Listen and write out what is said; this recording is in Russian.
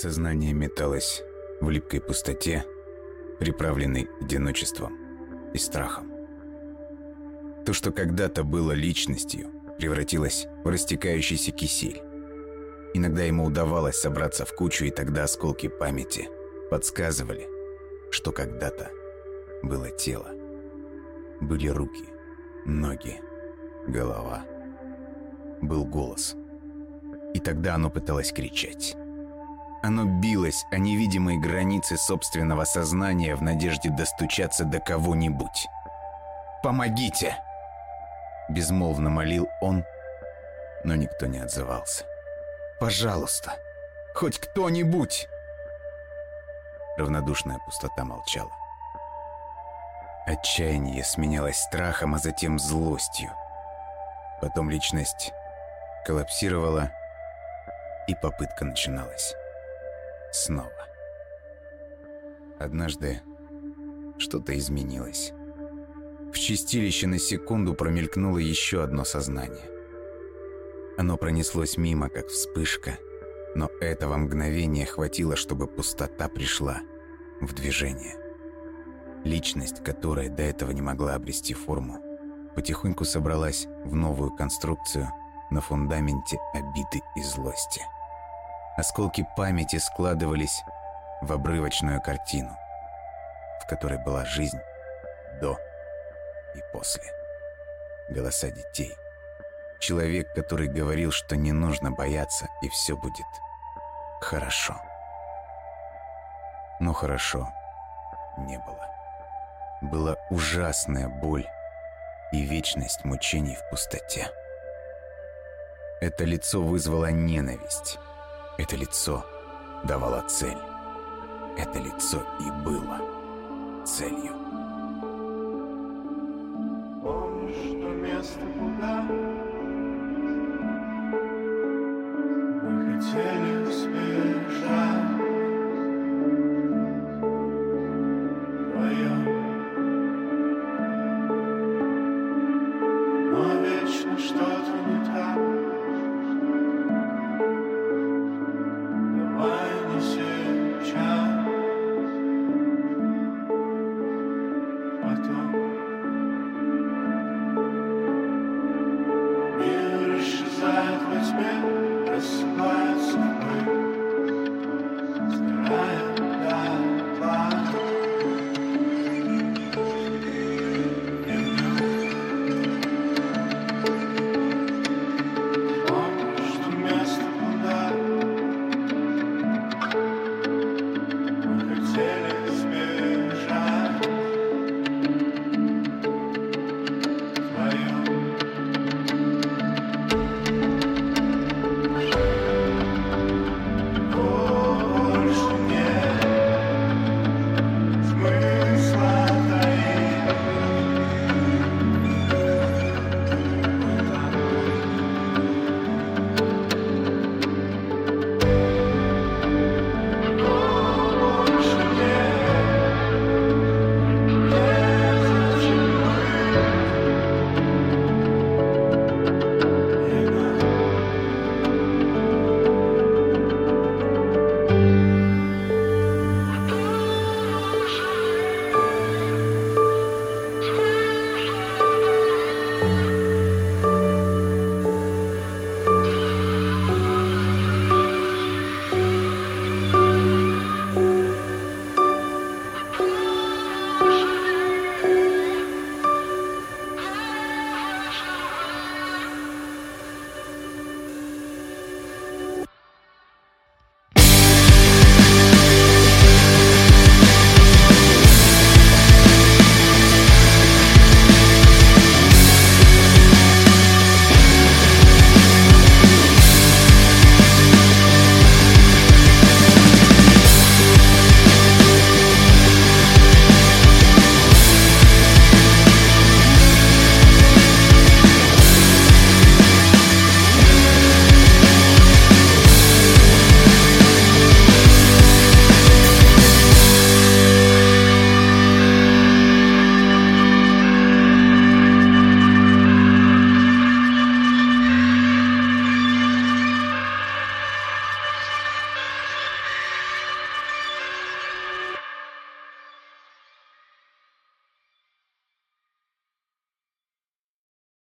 Сознание металось в липкой пустоте, приправленной одиночеством и страхом. То, что когда-то было личностью, превратилось в растекающийся кисель. Иногда ему удавалось собраться в кучу, и тогда осколки памяти подсказывали, что когда-то было тело. Были руки, ноги, голова. Был голос. И тогда оно пыталось кричать. Оно билось о невидимой границе собственного сознания в надежде достучаться до кого-нибудь. «Помогите!» Безмолвно молил он, но никто не отзывался. «Пожалуйста, хоть кто-нибудь!» Равнодушная пустота молчала. Отчаяние сменялось страхом, а затем злостью. Потом личность коллапсировала, и попытка начиналась снова. Однажды что-то изменилось. В чистилище на секунду промелькнуло еще одно сознание. Оно пронеслось мимо, как вспышка, но этого мгновения хватило, чтобы пустота пришла в движение. Личность, которая до этого не могла обрести форму, потихоньку собралась в новую конструкцию на фундаменте обиды и злости. Осколки памяти складывались в обрывочную картину, в которой была жизнь до и после. Голоса детей. Человек, который говорил, что не нужно бояться, и все будет хорошо. Но хорошо не было. Была ужасная боль и вечность мучений в пустоте. Это лицо вызвало ненависть. Это лицо давало цель. Это лицо и было целью. Помнишь то место, куда мы хотели сбежать? Что-то не так.